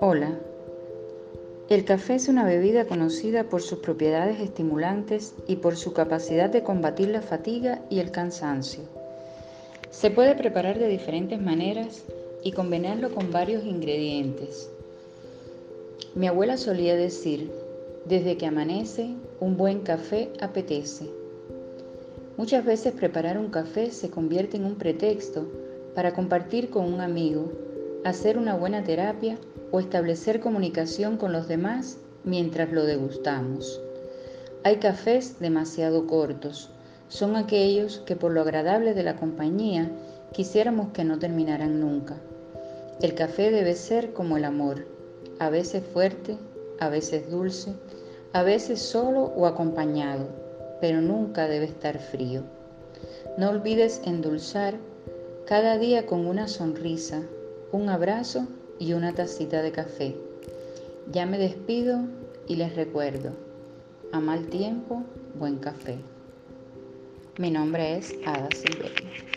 Hola. El café es una bebida conocida por sus propiedades estimulantes y por su capacidad de combatir la fatiga y el cansancio. Se puede preparar de diferentes maneras y combinarlo con varios ingredientes. Mi abuela solía decir, desde que amanece, un buen café apetece. Muchas veces preparar un café se convierte en un pretexto para compartir con un amigo, hacer una buena terapia o establecer comunicación con los demás mientras lo degustamos. Hay cafés demasiado cortos. Son aquellos que por lo agradable de la compañía quisiéramos que no terminaran nunca. El café debe ser como el amor, a veces fuerte, a veces dulce, a veces solo o acompañado, pero nunca debe estar frío. No olvides endulzar cada día con una sonrisa, un abrazo y una tacita de café. Ya me despido y les recuerdo, a mal tiempo, buen café. Mi nombre es Ada Silverio.